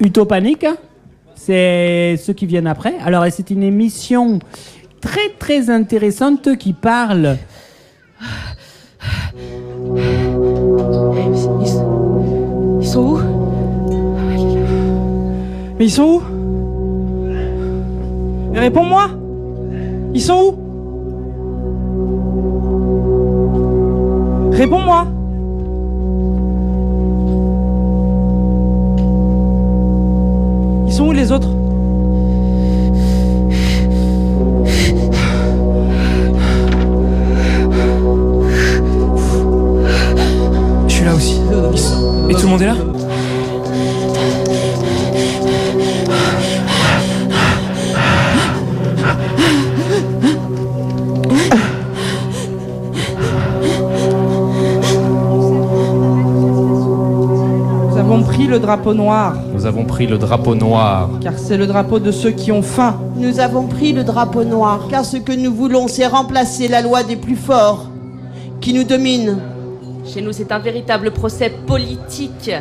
Utopanique, c'est ceux qui viennent après. Alors, c'est une émission très très intéressante qui parle. Ils sont où? Mais ils sont où? Mais Réponds-moi Ils sont où? Réponds-moi avons pris le drapeau noir, Nous avons pris le drapeau noir, car c'est le drapeau de ceux qui ont faim. Nous avons pris le drapeau noir, car ce que nous voulons, c'est remplacer la loi des plus forts, qui nous domine. Chez nous, c'est un véritable procès politique.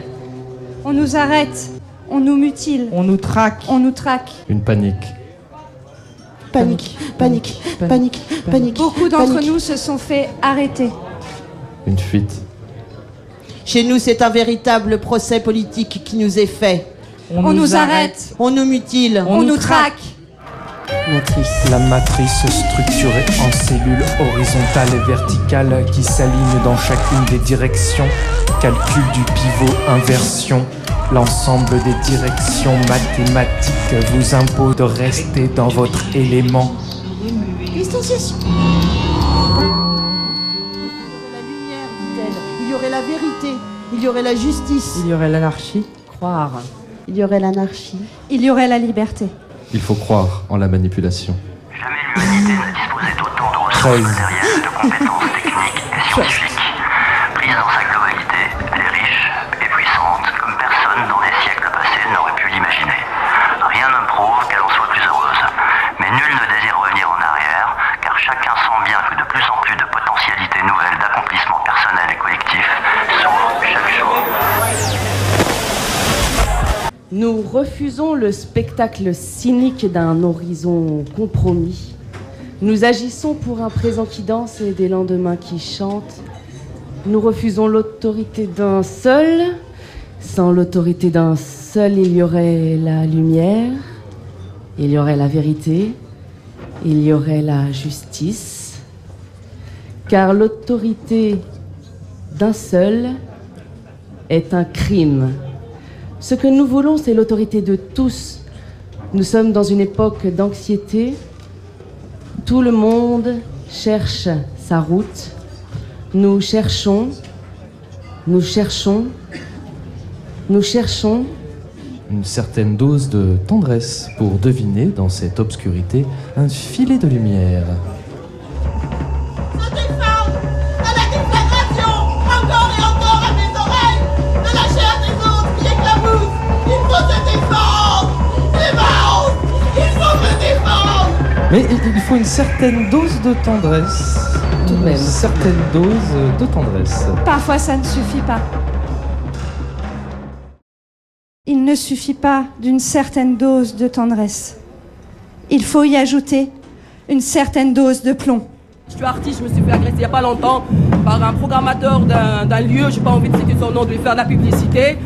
On nous arrête, on nous mutile, On nous traque. on nous traque. une panique. Panique, panique, panique, panique. Beaucoup d'entre nous se sont fait arrêter. Une fuite. Chez nous, c'est un véritable procès politique qui nous est fait. On, nous arrête, On nous mutile. on, nous traque. La matrice structurée en cellules horizontales et verticales qui s'alignent dans chacune des directions. Calcul du pivot, inversion. L'ensemble des directions mathématiques vous impose de rester dans votre élément. Distanciation. Y aurait la vérité. Il y aurait la justice. Il y aurait l'anarchie. Croire. Il y aurait l'anarchie. Il y aurait la liberté. Il faut croire en la manipulation. Jamais l'humanité n'a disposé d'autant de ressources 13. matérielles, de compétences techniques et scientifiques. Nous refusons le spectacle cynique d'un horizon compromis. Nous agissons pour un présent qui danse et des lendemains qui chantent. Nous refusons l'autorité d'un seul. Sans l'autorité d'un seul, il y aurait la lumière, il y aurait la vérité, il y aurait la justice. Car l'autorité d'un seul est un crime. Ce que nous voulons, c'est l'autorité de tous. Nous sommes dans une époque d'anxiété. Tout le monde cherche sa route. Nous cherchons, nous cherchons, nous cherchons. Une certaine dose de tendresse pour deviner dans cette obscurité un filet de lumière. Mais il faut une certaine dose de tendresse. Tout de Une même. certaine dose de tendresse. Parfois, ça ne suffit pas. Il ne suffit pas d'une certaine dose de tendresse. Il faut y ajouter une certaine dose de plomb. Je suis artiste, je me suis fait agresser il n'y a pas longtemps par un programmateur d'un d'un lieu, j'ai pas envie de citer son nom, de lui faire de la publicité.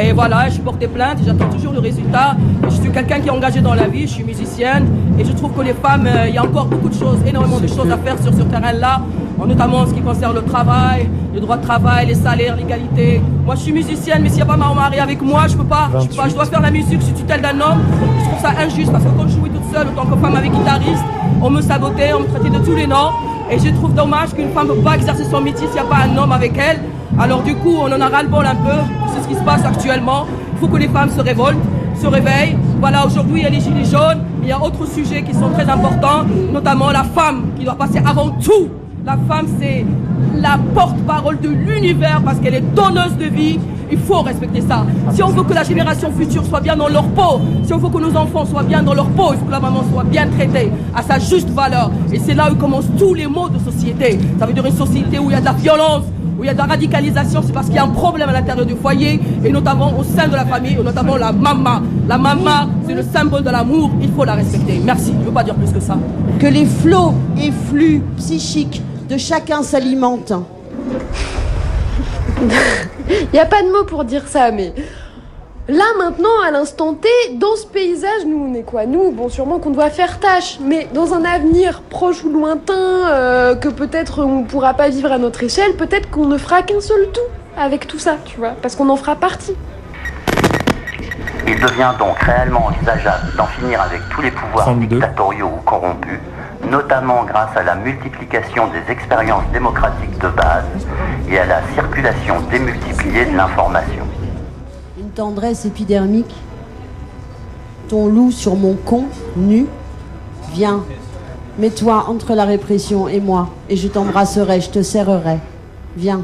Et voilà, je suis porté plainte, j'attends toujours le résultat. Je suis quelqu'un qui est engagé dans la vie, je suis musicienne et je trouve que les femmes, euh, il y a encore beaucoup de choses, énormément de choses à faire sur ce terrain-là, en- notamment en ce qui concerne le travail, le droit de travail, les salaires, l'égalité. Moi je suis musicienne, mais s'il n'y a pas ma mari avec moi, je peux pas, je peux pas, je dois faire la musique sous tutelle d'un homme. Je trouve ça injuste parce que quand je jouais toute seule en tant que femme avec guitariste, on me sabotait, on me traitait de tous les noms. Et je trouve dommage qu'une femme ne peut pas exercer son métier s'il n'y a pas un homme avec elle. Alors du coup, on en a ras-le-bol un peu. C'est ce qui se passe actuellement. Il faut que les femmes se révoltent, se réveillent. Voilà, aujourd'hui, il y a les gilets jaunes. Il y a d'autres sujets qui sont très importants, notamment la femme qui doit passer avant tout. La femme, c'est la porte-parole de l'univers parce qu'elle est donneuse de vie. Il faut respecter ça. Si on veut que la génération future soit bien dans leur peau, si on veut que nos enfants soient bien dans leur peau, il faut que la maman soit bien traitée à sa juste valeur. Et c'est là où commencent tous les maux de société. Ça veut dire une société où il y a de la violence, où il y a de la radicalisation, c'est parce qu'il y a un problème à l'intérieur du foyer, et notamment au sein de la famille, et notamment la maman. La maman, c'est le symbole de l'amour, il faut la respecter. Merci, je ne veux pas dire plus que ça. Que les flots et flux psychiques de chacun s'alimentent. Il n'y a pas de mots pour dire ça, mais là maintenant, à l'instant T, dans ce paysage, nous on est quoi? Nous, bon, sûrement qu'on doit faire tâche, mais dans un avenir proche ou lointain, euh, que peut-être on ne pourra pas vivre à notre échelle, peut-être qu'on ne fera qu'un seul tout avec tout ça, tu vois, parce qu'on en fera partie. Il devient donc réellement envisageable d'en finir avec tous les pouvoirs dictatoriaux ou corrompus, notamment grâce à la multiplication des expériences démocratiques de base et à la circulation démultipliée de l'information. Une tendresse épidermique. Ton loup sur mon con, nu. Viens, mets-toi entre la répression et moi, et je t'embrasserai, je te serrerai. Viens.